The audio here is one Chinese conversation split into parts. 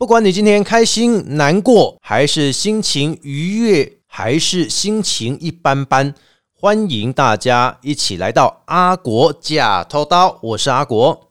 不管你今天开心、难过，还是心情愉悦，还是心情一般般，欢迎大家一起来到阿国假偷刀。我是阿国。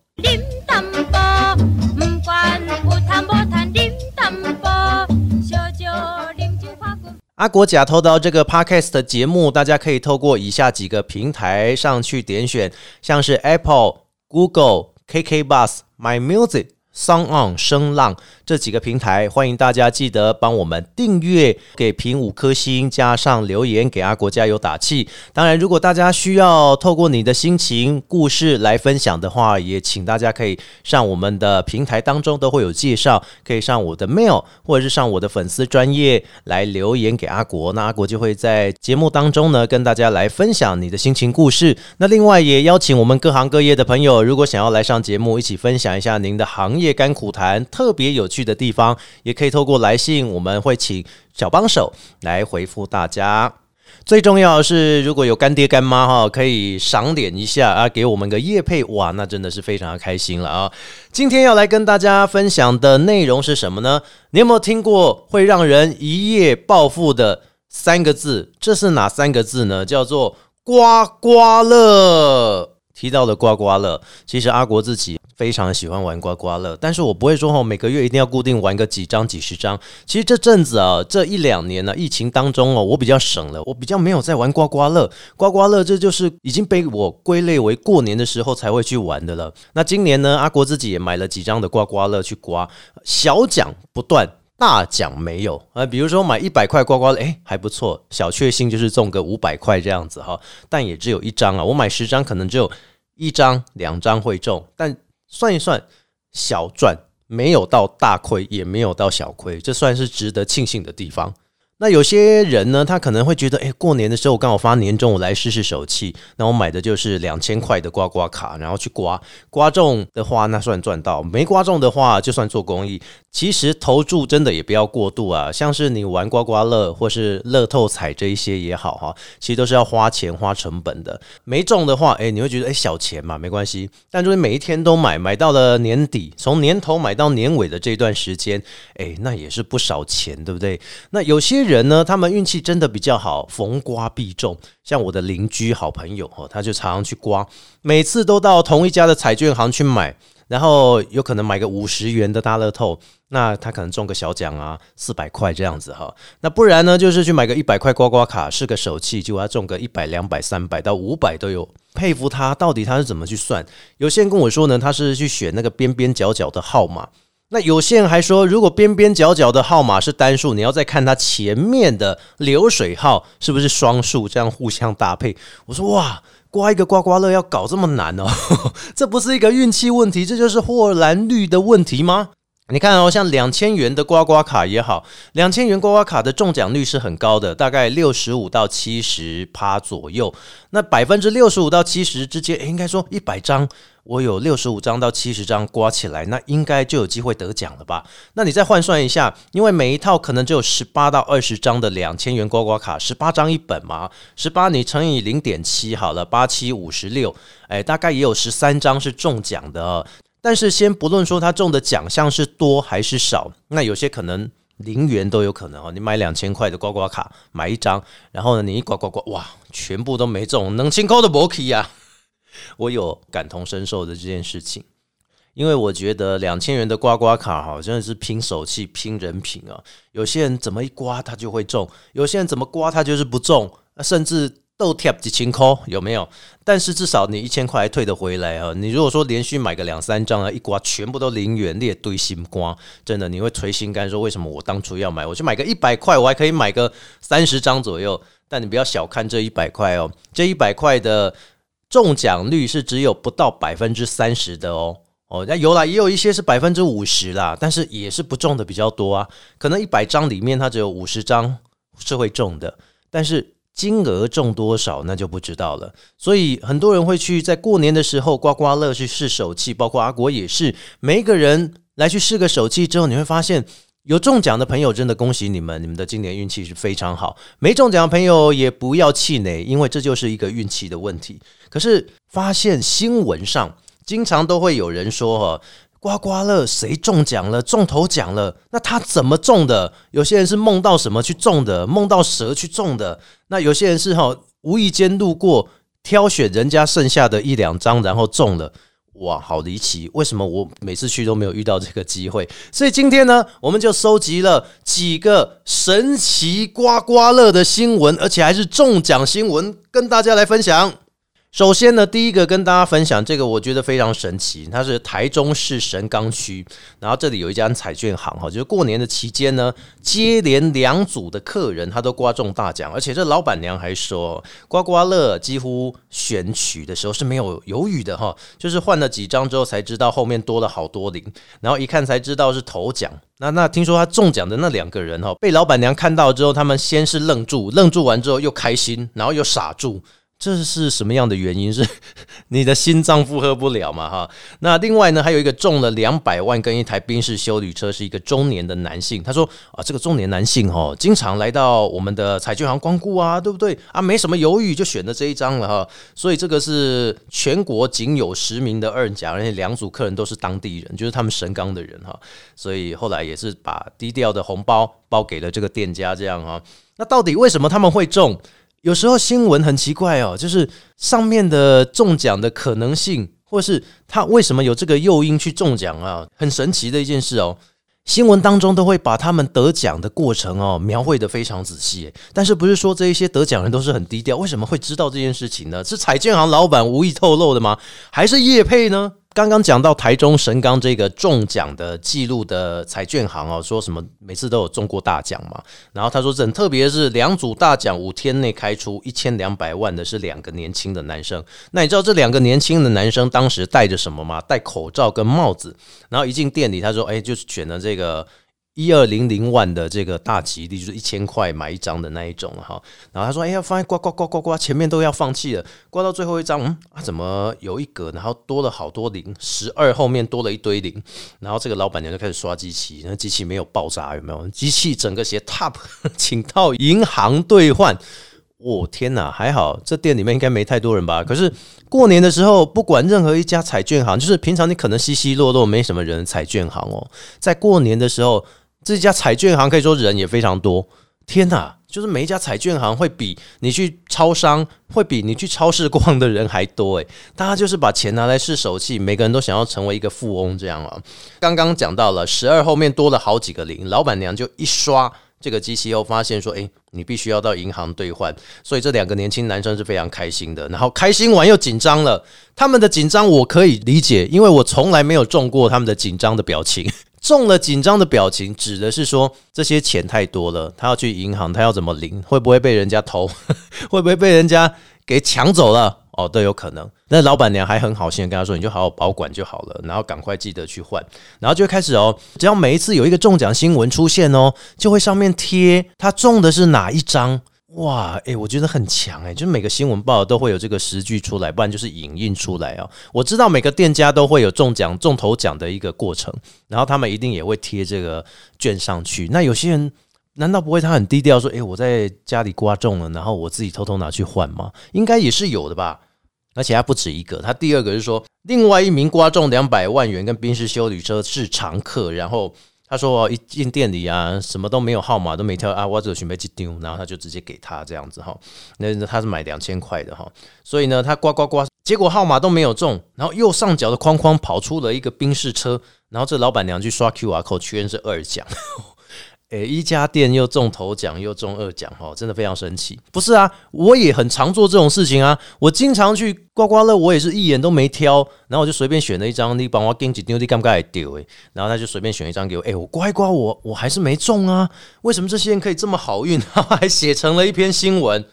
阿国假偷刀这个 podcast 的节目，大家可以透过以下几个平台上去点选，像是 Apple、Google、KK Bus、My Music。Song On 声浪这几个平台，欢迎大家记得帮我们订阅，给评五颗星，加上留言给阿国加油打气。当然，如果大家需要透过你的心情故事来分享的话，也请大家可以上我们的平台当中都会有介绍，可以上我的 mail 或者是上我的粉丝专业来留言给阿国，那阿国就会在节目当中呢跟大家来分享你的心情故事。那另外也邀请我们各行各业的朋友，如果想要来上节目一起分享一下您的行业甘苦谈，特别有趣的地方，也可以透过来信，我们会请小帮手来回复大家。最重要的是，如果有干爹干妈哈，可以赏脸一下啊，给我们个叶配，哇，那真的是非常的开心了啊！今天要来跟大家分享的内容是什么呢？你有没有听过会让人一夜暴富的三个字？这是哪三个字呢？叫做刮刮乐。提到了刮刮乐，其实阿国自己非常喜欢玩刮刮乐，但是我不会说哦，每个月一定要固定玩个几张、几十张。其实这阵子啊，这一两年呢，疫情当中哦，我比较省了，我比较没有在玩刮刮乐。刮刮乐这就是已经被我归类为过年的时候才会去玩的了。那今年呢，阿国自己也买了几张的刮刮乐去刮，小奖不断。大奖没有啊，比如说买一百块刮刮乐，诶，还不错，小确幸就是中个五百块这样子哈，但也只有一张啊，我买十张可能只有一张、两张会中，但算一算小赚，没有到大亏，也没有到小亏，这算是值得庆幸的地方。那有些人呢，他可能会觉得，哎，过年的时候刚好发年终，我来试试手气。那我买的就是两千块的刮刮卡，然后去刮，刮中的话那算赚到，没刮中的话就算做公益。其实投注真的也不要过度啊，像是你玩刮刮乐或是乐透彩这一些也好哈，其实都是要花钱花成本的。没中的话，哎，你会觉得哎小钱嘛没关系，但如果每一天都买，买到了年底，从年头买到年尾的这段时间，哎，那也是不少钱，对不对？那有些人呢，他们运气真的比较好，逢刮必中。像我的邻居好朋友哦，他就常常去刮，每次都到同一家的彩券行去买。然后有可能买个五十元的大乐透，那他可能中个小奖啊，四百块这样子哈。那不然呢，就是去买个一百块刮刮卡，是个手气，就要中个一百、两百、三百到五百都有。佩服他，到底他是怎么去算？有些人跟我说呢，他是去选那个边边角角的号码。那有些人还说，如果边边角角的号码是单数，你要再看它前面的流水号是不是双数，这样互相搭配。我说哇。刮一个刮刮乐要搞这么难哦？这不是一个运气问题，这就是霍兰绿的问题吗？你看哦，像两千元的刮刮卡也好，两千元刮刮卡的中奖率是很高的，大概六十五到七十趴左右。那百分之六十五到七十之间，应该说一百张，我有六十五张到七十张刮起来，那应该就有机会得奖了吧？那你再换算一下，因为每一套可能只有十八到二十张的两千元刮刮卡，十八张一本嘛，十八你乘以零点七好了，八七五十六，哎，大概也有十三张是中奖的。但是先不论说他中的奖项是多还是少，那有些可能零元都有可能哦。你买两千块的刮刮卡，买一张，然后呢，你一刮刮刮，哇，全部都没中，能清空的博奇呀！我有感同身受的这件事情，因为我觉得两千元的刮刮卡哈，真的是拼手气、拼人品啊。有些人怎么一刮他就会中，有些人怎么刮他就是不中，甚至。豆贴几千块有没有？但是至少你一千块还退得回来啊！你如果说连续买个两三张啊，一刮全部都零元，列堆心瓜，真的你会捶心肝，说为什么我当初要买？我去买个一百块，我还可以买个三十张左右。但你不要小看这一百块哦，这一百块的中奖率是只有不到百分之三十的哦。哦，那有啦，也有一些是百分之五十啦，但是也是不中的比较多啊。可能一百张里面它只有五十张是会中的，但是。金额中多少那就不知道了，所以很多人会去在过年的时候刮刮乐去试手气，包括阿国也是，每一个人来去试个手气之后，你会发现有中奖的朋友真的恭喜你们，你们的今年运气是非常好；没中奖的朋友也不要气馁，因为这就是一个运气的问题。可是发现新闻上经常都会有人说哈。刮刮乐谁中奖了，中头奖了，那他怎么中的？有些人是梦到什么去中的，梦到蛇去中的。那有些人是哈无意间路过，挑选人家剩下的一两张，然后中了。哇，好离奇！为什么我每次去都没有遇到这个机会？所以今天呢，我们就收集了几个神奇刮刮乐的新闻，而且还是中奖新闻，跟大家来分享。首先呢，第一个跟大家分享这个，我觉得非常神奇。它是台中市神冈区，然后这里有一家彩券行哈，就是过年的期间呢，接连两组的客人他都刮中大奖，而且这老板娘还说，刮刮乐几乎选取的时候是没有犹豫的哈，就是换了几张之后才知道后面多了好多零，然后一看才知道是头奖。那那听说他中奖的那两个人哈，被老板娘看到之后，他们先是愣住，愣住完之后又开心，然后又傻住。这是什么样的原因？是 你的心脏负荷不了嘛？哈，那另外呢，还有一个中了两百万跟一台宾士修旅车，是一个中年的男性。他说啊，这个中年男性哦，经常来到我们的彩券行光顾啊，对不对啊？没什么犹豫就选了这一张了哈。所以这个是全国仅有十名的二奖，而且两组客人都是当地人，就是他们神冈的人哈。所以后来也是把低调的红包包给了这个店家，这样哈。那到底为什么他们会中？有时候新闻很奇怪哦，就是上面的中奖的可能性，或是他为什么有这个诱因去中奖啊？很神奇的一件事哦。新闻当中都会把他们得奖的过程哦描绘的非常仔细，但是不是说这一些得奖人都是很低调？为什么会知道这件事情呢？是彩券行老板无意透露的吗？还是叶佩呢？刚刚讲到台中神冈这个中奖的记录的彩券行哦，说什么每次都有中过大奖嘛？然后他说很特别是两组大奖五天内开出一千两百万的是两个年轻的男生。那你知道这两个年轻的男生当时戴着什么吗？戴口罩跟帽子。然后一进店里，他说：“哎，就是选了这个。”一二零零万的这个大吉利就是一千块买一张的那一种哈，然后他说：“哎呀，发现刮刮刮刮刮，前面都要放弃了，刮到最后一张，嗯啊，怎么有一格，然后多了好多零，十二后面多了一堆零，然后这个老板娘就开始刷机器，那机器没有爆炸，有没有？机器整个写 top，请到银行兑换。我天哪，还好这店里面应该没太多人吧？可是过年的时候，不管任何一家彩券行，就是平常你可能稀稀落落没什么人，彩券行哦，在过年的时候。这家彩券行可以说人也非常多，天哪！就是每一家彩券行会比你去超商，会比你去超市逛的人还多诶，大家就是把钱拿来试手气，每个人都想要成为一个富翁这样啊。刚刚讲到了十二后面多了好几个零，老板娘就一刷这个机器后发现说：“诶，你必须要到银行兑换。”所以这两个年轻男生是非常开心的，然后开心完又紧张了。他们的紧张我可以理解，因为我从来没有中过他们的紧张的表情。中了紧张的表情，指的是说这些钱太多了，他要去银行，他要怎么领？会不会被人家偷？会不会被人家给抢走了？哦，都有可能。那老板娘还很好心的跟他说：“你就好好保管就好了，然后赶快记得去换。”然后就开始哦，只要每一次有一个中奖新闻出现哦，就会上面贴他中的是哪一张。哇，诶，我觉得很强诶，就是每个新闻报都会有这个实据出来，不然就是影印出来啊。我知道每个店家都会有中奖、中头奖的一个过程，然后他们一定也会贴这个券上去。那有些人难道不会他很低调说，诶，我在家里刮中了，然后我自己偷偷拿去换吗？应该也是有的吧。而且还不止一个，他第二个是说，另外一名刮中两百万元跟宾士修旅车是常客，然后。他说：“一进店里啊，什么都没有，号码都没挑啊，我只准备去丢，然后他就直接给他这样子哈。那他是买两千块的哈，所以呢，他刮刮刮，结果号码都没有中，然后右上角的框框跑出了一个宾士车，然后这老板娘去刷 QR code 确认是二奖。”诶，一家店又中头奖又中二奖，哈，真的非常神奇。不是啊，我也很常做这种事情啊。我经常去刮刮乐，我也是一眼都没挑，然后我就随便选了一张。你帮我跟几丢，你敢不敢丢？诶，然后他就随便选一张给我。诶，我刮一刮，我我还是没中啊。为什么这些人可以这么好运？还写成了一篇新闻。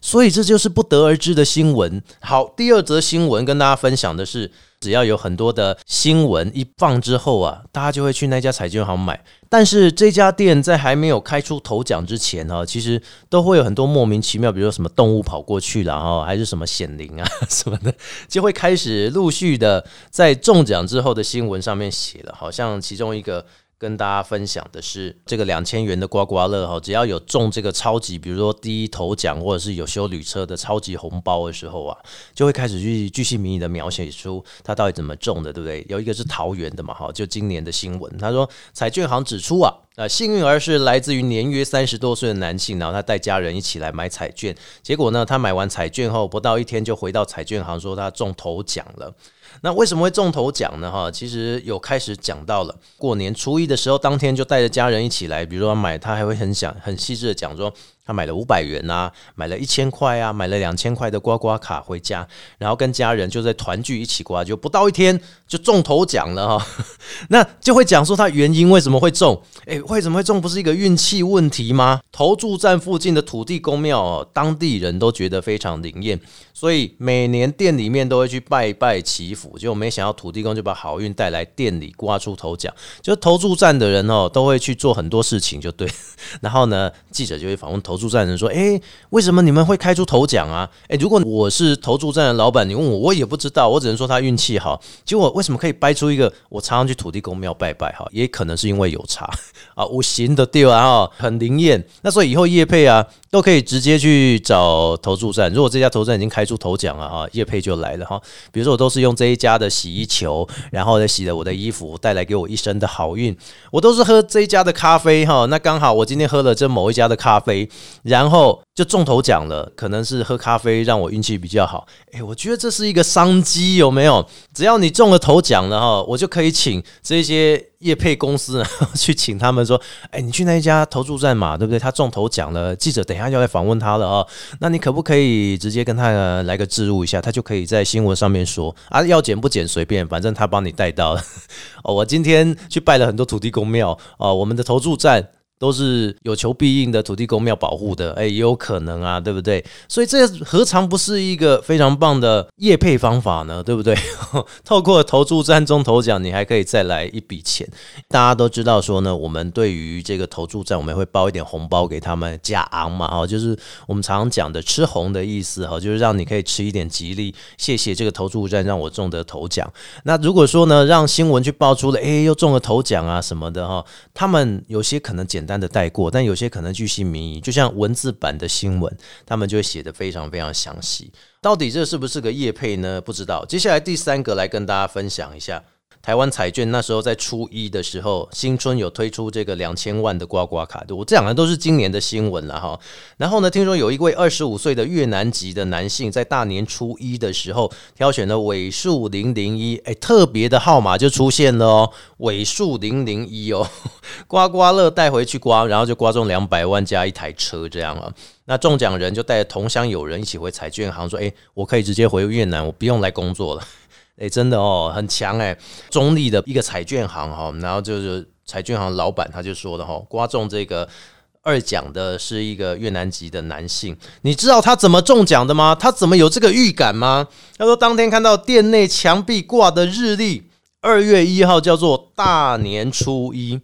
所以这就是不得而知的新闻。好，第二则新闻跟大家分享的是，只要有很多的新闻一放之后啊，大家就会去那家彩券行买。但是这家店在还没有开出头奖之前呢，其实都会有很多莫名其妙，比如说什么动物跑过去了哈，还是什么显灵啊 什么的，就会开始陆续的在中奖之后的新闻上面写了，好像其中一个跟大家分享的是这个两千元的刮刮乐哈，只要有中这个超级，比如说第一头奖或者是有修旅车的超级红包的时候啊，就会开始去巨细靡遗的描写出它到底怎么中的，对不对？有一个是桃园的嘛，哈，就今年的新闻，他说彩券行指出啊，呃，幸运儿是来自于年约三十多岁的男性，然后他带家人一起来买彩券，结果呢，他买完彩券后不到一天就回到彩券行说他中头奖了。那为什么会中头奖呢？哈，其实有开始讲到了，过年初一的时候，当天就带着家人一起来，比如说买，他还会很想很细致的讲说。他买了五百元啊，买了一千块啊，买了两千块的刮刮卡回家，然后跟家人就在团聚一起刮，就不到一天就中头奖了哈。那就会讲说他原因为什么会中？诶，为什么会中？不是一个运气问题吗？投注站附近的土地公庙，哦，当地人都觉得非常灵验，所以每年店里面都会去拜拜祈福。就没想到土地公就把好运带来店里刮出头奖，就投注站的人哦都会去做很多事情，就对。然后呢，记者就会访问投。投注站人说：“哎，为什么你们会开出头奖啊？哎，如果我是投注站的老板，你问我，我也不知道，我只能说他运气好。结果为什么可以掰出一个？我常常去土地公庙拜拜，哈，也可能是因为有茶 啊，五行的对啊，很灵验。那所以以后叶配啊。”都可以直接去找投注站。如果这家投注站已经开出头奖了哈，叶配就来了哈。比如说我都是用这一家的洗衣球，然后再洗了我的衣服，带来给我一身的好运。我都是喝这一家的咖啡哈，那刚好我今天喝了这某一家的咖啡，然后就中头奖了。可能是喝咖啡让我运气比较好。诶，我觉得这是一个商机，有没有？只要你中了头奖了哈，我就可以请这些。业配公司呢，去请他们说：“哎，你去那一家投注站嘛，对不对？他中头奖了，记者等一下要来访问他了啊。那你可不可以直接跟他来个置入一下？他就可以在新闻上面说啊，要剪不剪随便，反正他帮你带到了。哦，我今天去拜了很多土地公庙啊，我们的投注站。”都是有求必应的土地公庙保护的，哎，也有可能啊，对不对？所以这何尝不是一个非常棒的业配方法呢？对不对？透过投注站中头奖，你还可以再来一笔钱。大家都知道说呢，我们对于这个投注站，我们会包一点红包给他们，加昂嘛，哦，就是我们常常讲的吃红的意思，哈，就是让你可以吃一点吉利。谢谢这个投注站让我中得头奖。那如果说呢，让新闻去爆出了，哎，又中了头奖啊什么的，哈，他们有些可能简单的带过，但有些可能巨细靡遗，就像文字版的新闻，他们就会写的非常非常详细。到底这是不是个业配呢？不知道。接下来第三个来跟大家分享一下。台湾彩券那时候在初一的时候，新春有推出这个两千万的刮刮卡，我这两个都是今年的新闻了哈。然后呢，听说有一位二十五岁的越南籍的男性，在大年初一的时候挑选了尾数零零一，哎，特别的号码就出现了哦，尾数零零一哦，刮刮乐带回去刮，然后就刮中两百万加一台车这样啊。那中奖人就带着同乡友人一起回彩券行说，哎，我可以直接回越南，我不用来工作了。哎，真的哦，很强哎！中立的一个彩券行哈，然后就是彩券行老板他就说的哈，刮中这个二奖的是一个越南籍的男性，你知道他怎么中奖的吗？他怎么有这个预感吗？他说当天看到店内墙壁挂的日历，二月一号叫做大年初一，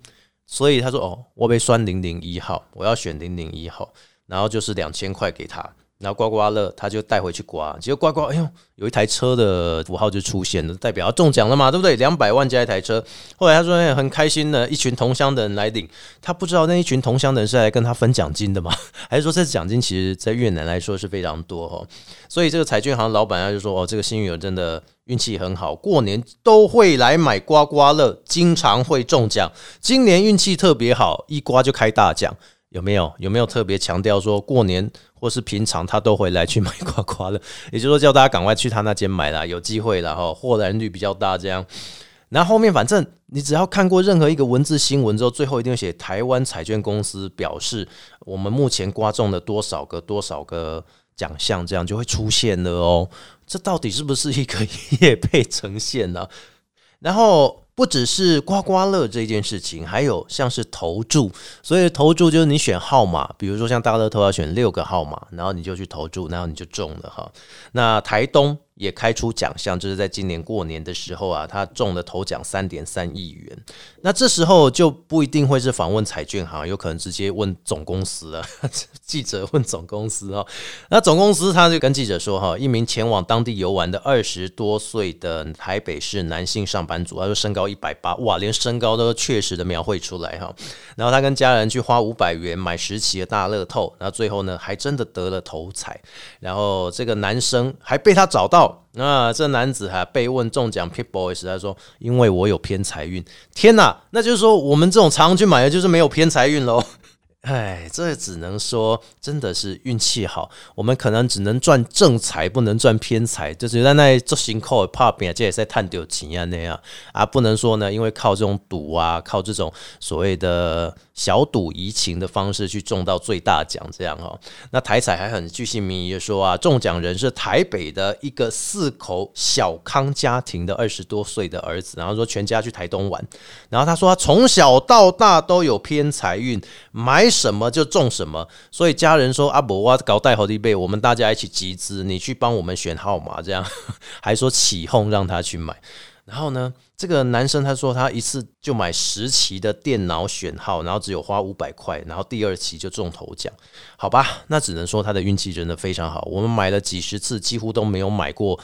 所以他说哦，我被算零零一号，我要选零零一号，然后就是两千块给他。然后刮刮乐，他就带回去刮，结果刮刮，哎呦，有一台车的符号就出现了，代表要中奖了嘛，对不对？两百万加一台车。后来他说很开心的，一群同乡的人来领，他不知道那一群同乡的人是来跟他分奖金的嘛，还是说这奖金其实在越南来说是非常多哦。所以这个彩券行老板他就说，哦，这个幸运儿真的运气很好，过年都会来买刮刮乐，经常会中奖，今年运气特别好，一刮就开大奖。有没有有没有特别强调说过年或是平常他都会来去买刮刮乐？也就是说叫大家赶快去他那间买啦，有机会了哈，获然率比较大这样。然后后面反正你只要看过任何一个文字新闻之后，最后一定会写台湾彩券公司表示我们目前刮中了多少个多少个奖项，这样就会出现了哦。这到底是不是一个 业配呈现呢？然后。不只是刮刮乐这件事情，还有像是投注，所以投注就是你选号码，比如说像大乐透要选六个号码，然后你就去投注，然后你就中了哈。那台东也开出奖项，就是在今年过年的时候啊，他中了头奖三点三亿元。那这时候就不一定会是访问彩券行，有可能直接问总公司了。记者问总公司哦，那总公司他就跟记者说哈，一名前往当地游玩的二十多岁的台北市男性上班族，他说身高一百八，哇，连身高都确实的描绘出来哈。然后他跟家人去花五百元买十期的大乐透，那最后呢还真的得了头彩。然后这个男生还被他找到，那这男子还被问中奖 Pit Boys，他说因为我有偏财运，天哪，那就是说我们这种常去买的就是没有偏财运喽。哎，这只能说真的是运气好。我们可能只能赚正财，不能赚偏财。就是在那做新扣怕变，这也在探丢钱啊那样啊，不能说呢，因为靠这种赌啊，靠这种所谓的小赌怡情的方式去中到最大奖这样哦。那台彩还很具信民意说啊，中奖人是台北的一个四口小康家庭的二十多岁的儿子，然后说全家去台东玩，然后他说他从小到大都有偏财运，买。什么就中什么，所以家人说阿伯哇搞带好的贝，我们大家一起集资，你去帮我们选号码，这样 还说起哄让他去买。然后呢，这个男生他说他一次就买十期的电脑选号，然后只有花五百块，然后第二期就中头奖，好吧，那只能说他的运气真的非常好。我们买了几十次，几乎都没有买过。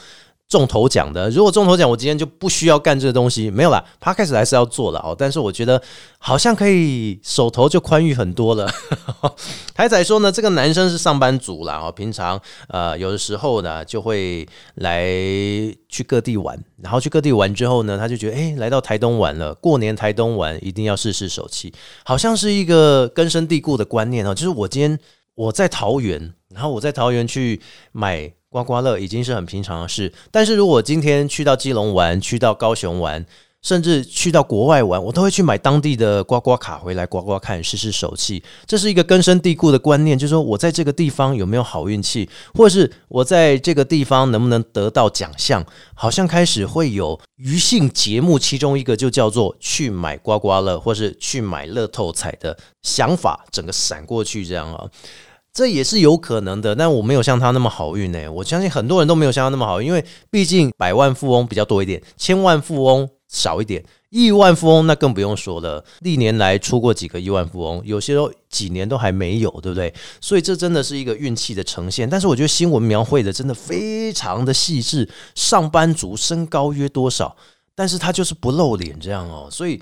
中头奖的，如果中头奖，我今天就不需要干这个东西，没有啦。他开始还是要做的哦，但是我觉得好像可以手头就宽裕很多了。海仔说呢，这个男生是上班族啦，哦，平常呃有的时候呢就会来去各地玩，然后去各地玩之后呢，他就觉得哎，来到台东玩了，过年台东玩一定要试试手气，好像是一个根深蒂固的观念哦。就是我今天我在桃园，然后我在桃园去买。刮刮乐已经是很平常的事，但是如果今天去到基隆玩，去到高雄玩，甚至去到国外玩，我都会去买当地的刮刮卡回来刮刮看，试试手气。这是一个根深蒂固的观念，就是说我在这个地方有没有好运气，或者是我在这个地方能不能得到奖项，好像开始会有余性节目，其中一个就叫做去买刮刮乐，或是去买乐透彩的想法，整个闪过去这样啊。这也是有可能的，但我没有像他那么好运呢。我相信很多人都没有像他那么好运，因为毕竟百万富翁比较多一点，千万富翁少一点，亿万富翁那更不用说了。历年来出过几个亿万富翁，有些都几年都还没有，对不对？所以这真的是一个运气的呈现。但是我觉得新闻描绘的真的非常的细致。上班族身高约多少？但是他就是不露脸这样哦，所以。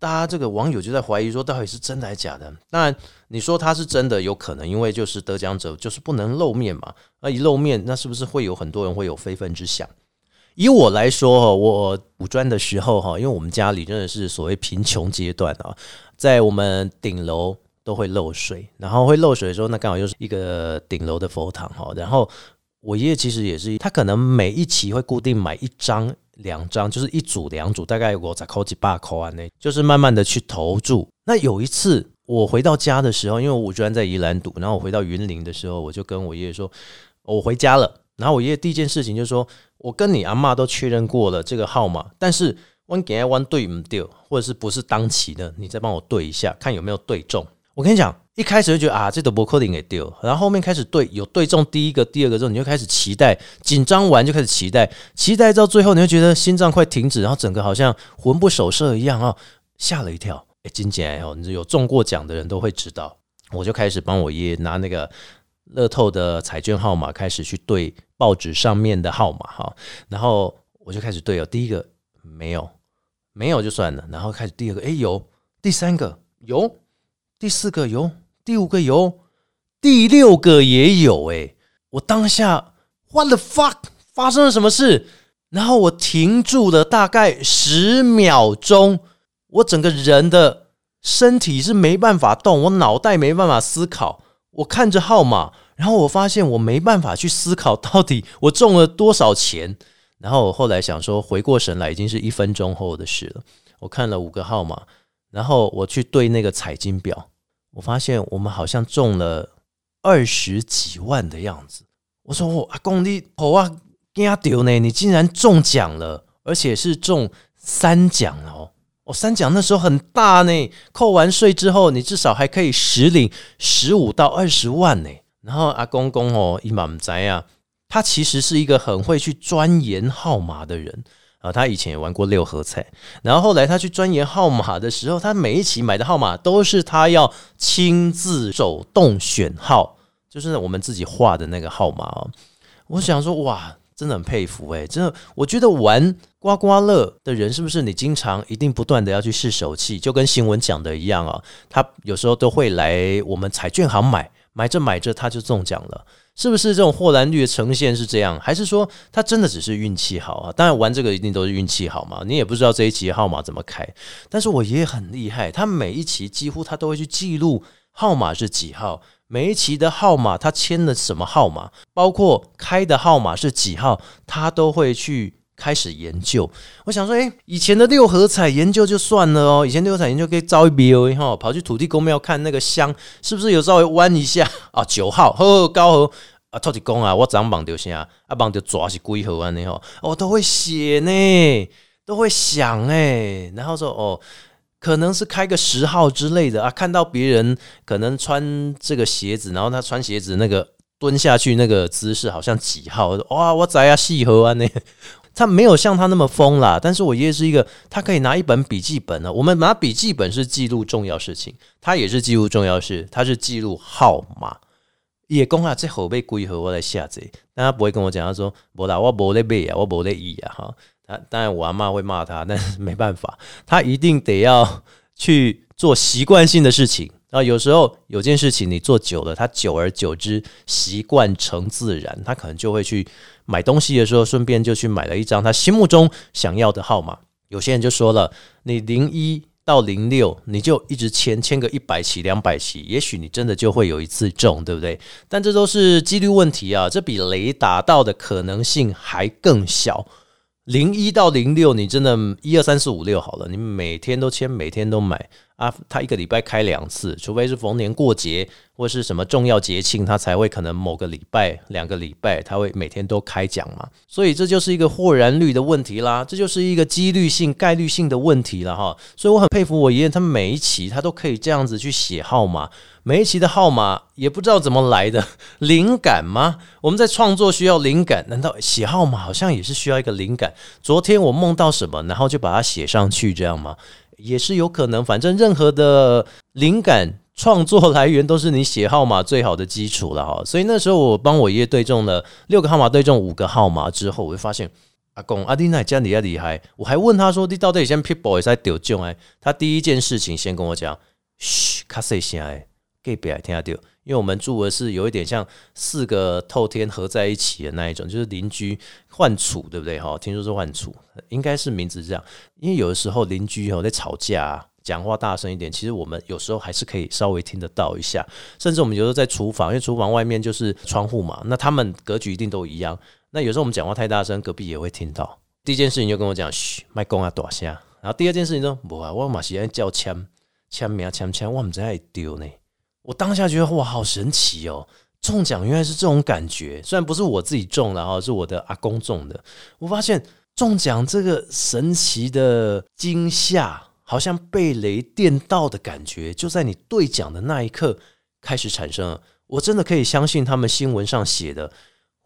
大家这个网友就在怀疑说，到底是真的还是假的？当然，你说他是真的，有可能，因为就是得奖者就是不能露面嘛。那一露面，那是不是会有很多人会有非分之想？以我来说哈，我五专的时候哈，因为我们家里真的是所谓贫穷阶段啊，在我们顶楼都会漏水，然后会漏水的时候，那刚好又是一个顶楼的佛堂哈。然后我爷爷其实也是，他可能每一期会固定买一张。两张就是一组两组，大概我才扣几把扣啊，那就是慢慢的去投注。那有一次我回到家的时候，因为我居然在宜兰赌，然后我回到云林的时候，我就跟我爷爷说，我回家了。然后我爷爷第一件事情就说，我跟你阿妈都确认过了这个号码，但是 one 给 one 对唔对，或者是不是当期的，你再帮我对一下，看有没有对中。我跟你讲。一开始就觉得啊，这都不扣零给丢，然后后面开始对有对中第一个、第二个之后，你就开始期待，紧张完就开始期待，期待到最后你会觉得心脏快停止，然后整个好像魂不守舍一样啊，吓了一跳。哎，金姐哦，你有中过奖的人都会知道，我就开始帮我爷爷拿那个乐透的彩券号码，开始去对报纸上面的号码哈，然后我就开始对哦，第一个没有，没有就算了，然后开始第二个，哎有，第三个有，第四个有。第五个有，第六个也有，哎，我当下 what the fuck 发生了什么事？然后我停住了大概十秒钟，我整个人的身体是没办法动，我脑袋没办法思考，我看着号码，然后我发现我没办法去思考到底 我中了多少钱。然后我后来想说，回过神来已经是一分钟后的事了。我看了五个号码，然后我去对那个彩金表。我发现我们好像中了二十几万的样子。我说：“我阿公，你好啊，惊丢呢！你竟然中奖了，而且是中三奖哦！哦，三奖那时候很大呢。扣完税之后，你至少还可以实领十五到二十万呢。然后阿公公哦，一满仔啊，他其实是一个很会去钻研号码的人啊。他以前也玩过六合彩，然后后来他去钻研号码的时候，他每一期买的号码都是他要亲自手动选号，就是我们自己画的那个号码哦。我想说，哇，真的很佩服诶，真的，我觉得玩刮刮乐的人是不是你经常一定不断的要去试手气，就跟新闻讲的一样啊？他有时候都会来我们彩券行买，买着买着他就中奖了。是不是这种获蓝率的呈现是这样，还是说他真的只是运气好啊？当然玩这个一定都是运气好嘛，你也不知道这一期号码怎么开。但是我爷爷很厉害，他每一期几乎他都会去记录号码是几号，每一期的号码他签了什么号码，包括开的号码是几号，他都会去。开始研究，我想说，诶，以前的六合彩研究就算了哦，以前六合彩研究可以招一笔哦，哈，跑去土地公庙看那个香是不是有稍微弯一下啊？九号呵高和啊，土地公啊，我怎绑丢啥啊？绑丢抓是几号啊？你吼，我都会写呢，都会想哎，然后说哦，可能是开个十号之类的啊，看到别人可能穿这个鞋子，然后他穿鞋子那个蹲下去那个姿势好像几号？哇，我在啊细河啊那。他没有像他那么疯啦，但是我爷爷是一个，他可以拿一本笔记本呢。我们拿笔记本是记录重要事情，他也是记录重要事，他是记录号码。也讲啊，这后背归和我来下载，但他不会跟我讲，他说不啦，我不得背啊，我不得意啊哈。他当然我阿妈会骂他，但是没办法，他一定得要去做习惯性的事情。啊，有时候有件事情你做久了，他久而久之习惯成自然，他可能就会去买东西的时候，顺便就去买了一张他心目中想要的号码。有些人就说了，你零一到零六，你就一直签签个一百期、两百期，也许你真的就会有一次中，对不对？但这都是几率问题啊，这比雷打到的可能性还更小。零一到零六，你真的一二三四五六好了，你每天都签，每天都买。啊，他一个礼拜开两次，除非是逢年过节或是什么重要节庆，他才会可能某个礼拜、两个礼拜，他会每天都开奖嘛。所以这就是一个豁然率的问题啦，这就是一个几率性、概率性的问题了哈。所以我很佩服我爷爷，他每一期他都可以这样子去写号码，每一期的号码也不知道怎么来的 灵感吗？我们在创作需要灵感，难道写号码好像也是需要一个灵感？昨天我梦到什么，然后就把它写上去，这样吗？也是有可能，反正任何的灵感创作来源都是你写号码最好的基础了哈。所以那时候我帮我爷爷对中了六个号码，对中五个号码之后，我就发现阿公阿弟奶家里要厉害。我还问他说：“你到底先 people 也在丢中哎？”他第一件事情先跟我讲：“嘘，卡细声哎，隔壁听下丢。”因为我们住的是有一点像四个透天合在一起的那一种，就是邻居换处，对不对？哈，听说是换处，应该是名字这样。因为有的时候邻居哈在吵架，讲话大声一点，其实我们有时候还是可以稍微听得到一下。甚至我们有时候在厨房，因为厨房外面就是窗户嘛，那他们格局一定都一样。那有时候我们讲话太大声，隔壁也会听到。第一件事情就跟我讲，嘘，麦公啊，大声。然后第二件事情说，不啊，我马是叫签签名签签，我们在丢呢。我当下觉得哇，好神奇哦！中奖原来是这种感觉，虽然不是我自己中的哈，是我的阿公中的。我发现中奖这个神奇的惊吓，好像被雷电到的感觉，就在你兑奖的那一刻开始产生了。我真的可以相信他们新闻上写的，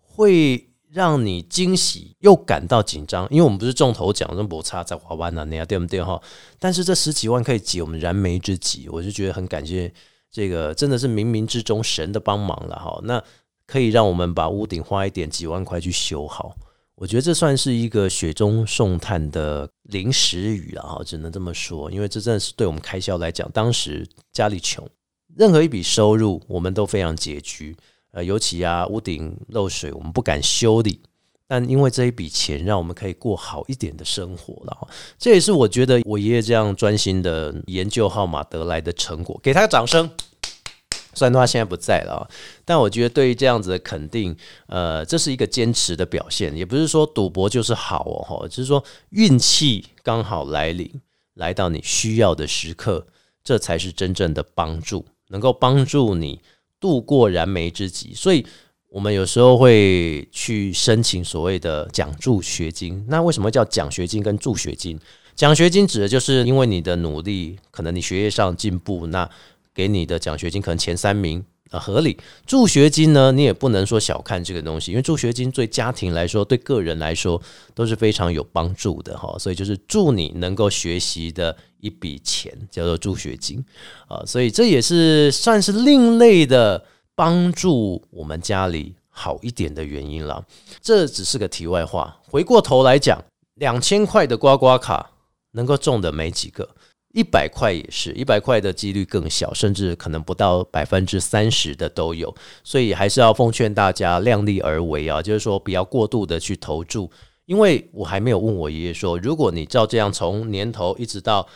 会让你惊喜又感到紧张，因为我们不是中头奖，那摩擦在滑弯啊，那样对不对哈？但是这十几万可以解我们燃眉之急，我就觉得很感谢。这个真的是冥冥之中神的帮忙了哈，那可以让我们把屋顶花一点几万块去修好，我觉得这算是一个雪中送炭的临时雨了哈，只能这么说，因为这真的是对我们开销来讲，当时家里穷，任何一笔收入我们都非常拮据，呃，尤其啊屋顶漏水，我们不敢修理。但因为这一笔钱，让我们可以过好一点的生活了。这也是我觉得我爷爷这样专心的研究号码得来的成果，给他个掌声。虽然他现在不在了，但我觉得对于这样子的肯定，呃，这是一个坚持的表现。也不是说赌博就是好哦，只是说运气刚好来临，来到你需要的时刻，这才是真正的帮助，能够帮助你度过燃眉之急。所以。我们有时候会去申请所谓的奖助学金，那为什么叫奖学金跟助学金？奖学金指的就是因为你的努力，可能你学业上进步，那给你的奖学金可能前三名啊，合理。助学金呢，你也不能说小看这个东西，因为助学金对家庭来说，对个人来说都是非常有帮助的哈。所以就是助你能够学习的一笔钱，叫做助学金啊。所以这也是算是另类的帮助我们家里好一点的原因了。这只是个题外话。回过头来讲，两千块的刮刮卡能够中的没几个。一百块也是一百块的几率更小，甚至可能不到百分之三十的都有，所以还是要奉劝大家量力而为啊，就是说不要过度的去投注。因为我还没有问我爷爷说，如果你照这样从年头一直到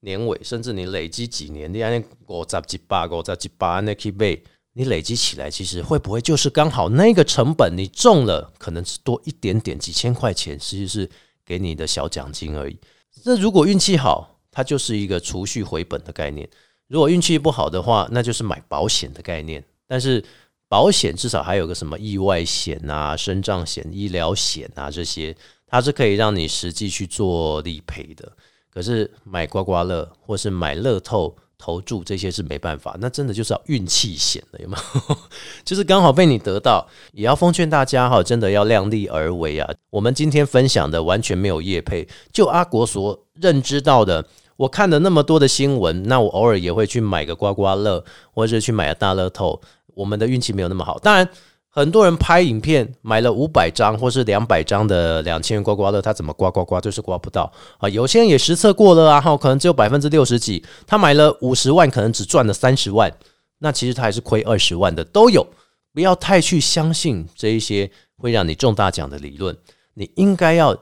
年尾，甚至你累积几年，你按我十几八个，我十几八那 keep，你累积起来，其实会不会就是刚好那个成本你中了，可能是多一点点几千块钱，其实是给你的小奖金而已。那如果运气好，它就是一个储蓄回本的概念。如果运气不好的话，那就是买保险的概念。但是保险至少还有个什么意外险啊、身障险、医疗险啊这些，它是可以让你实际去做理赔的。可是买刮刮乐或是买乐透投注这些是没办法，那真的就是要运气险了，有没有？就是刚好被你得到，也要奉劝大家哈，真的要量力而为啊。我们今天分享的完全没有业配，就阿国所认知到的。我看了那么多的新闻，那我偶尔也会去买个刮刮乐，或者去买个大乐透。我们的运气没有那么好，当然很多人拍影片买了五百张或是两百张的两千元刮刮乐，他怎么刮刮刮就是刮不到啊！有些人也实测过了啊，哈，可能只有百分之六十几，他买了五十万，可能只赚了三十万，那其实他还是亏二十万的都有。不要太去相信这一些会让你中大奖的理论，你应该要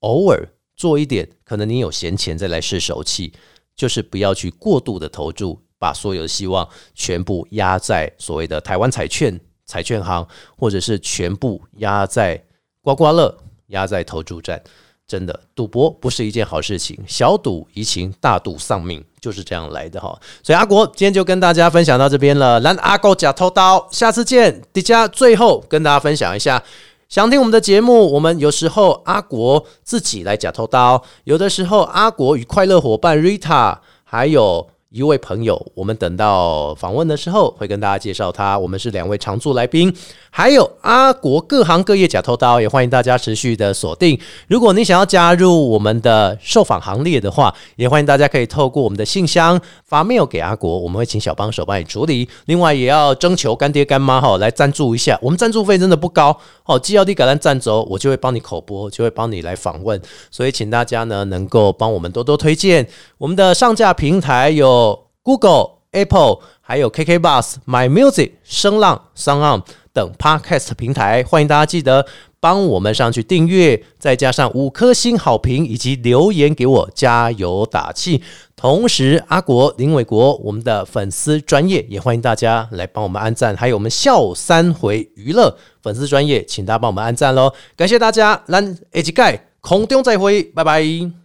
偶尔。做一点，可能你有闲钱再来试手气，就是不要去过度的投注，把所有的希望全部压在所谓的台湾彩券、彩券行，或者是全部压在刮刮乐、压在投注站。真的，赌博不是一件好事情，小赌怡情，大赌丧命，就是这样来的哈。所以阿国今天就跟大家分享到这边了，来阿国假偷刀，下次见。迪迦最后跟大家分享一下。想听我们的节目，我们有时候阿国自己来假偷刀，有的时候阿国与快乐伙伴 Rita 还有。一位朋友，我们等到访问的时候会跟大家介绍他。我们是两位常驻来宾，还有阿国各行各业假偷刀，也欢迎大家持续的锁定。如果你想要加入我们的受访行列的话，也欢迎大家可以透过我们的信箱发 mail 给阿国，我们会请小帮手帮你处理。另外，也要征求干爹干妈哈来赞助一下，我们赞助费真的不高哦。既要地橄榄赞助，我就会帮你口播，就会帮你来访问。所以，请大家呢能够帮我们多多推荐我们的上架平台有。Google、Apple 还有 KK Bus、My Music、声浪、Sound 等 Podcast 平台，欢迎大家记得帮我们上去订阅，再加上五颗星好评以及留言给我加油打气。同时，阿国林伟国我们的粉丝专业也欢迎大家来帮我们按赞，还有我们笑三回娱乐粉丝专业，请大家帮我们按赞喽！感谢大家，咱下集盖空中再会，拜拜。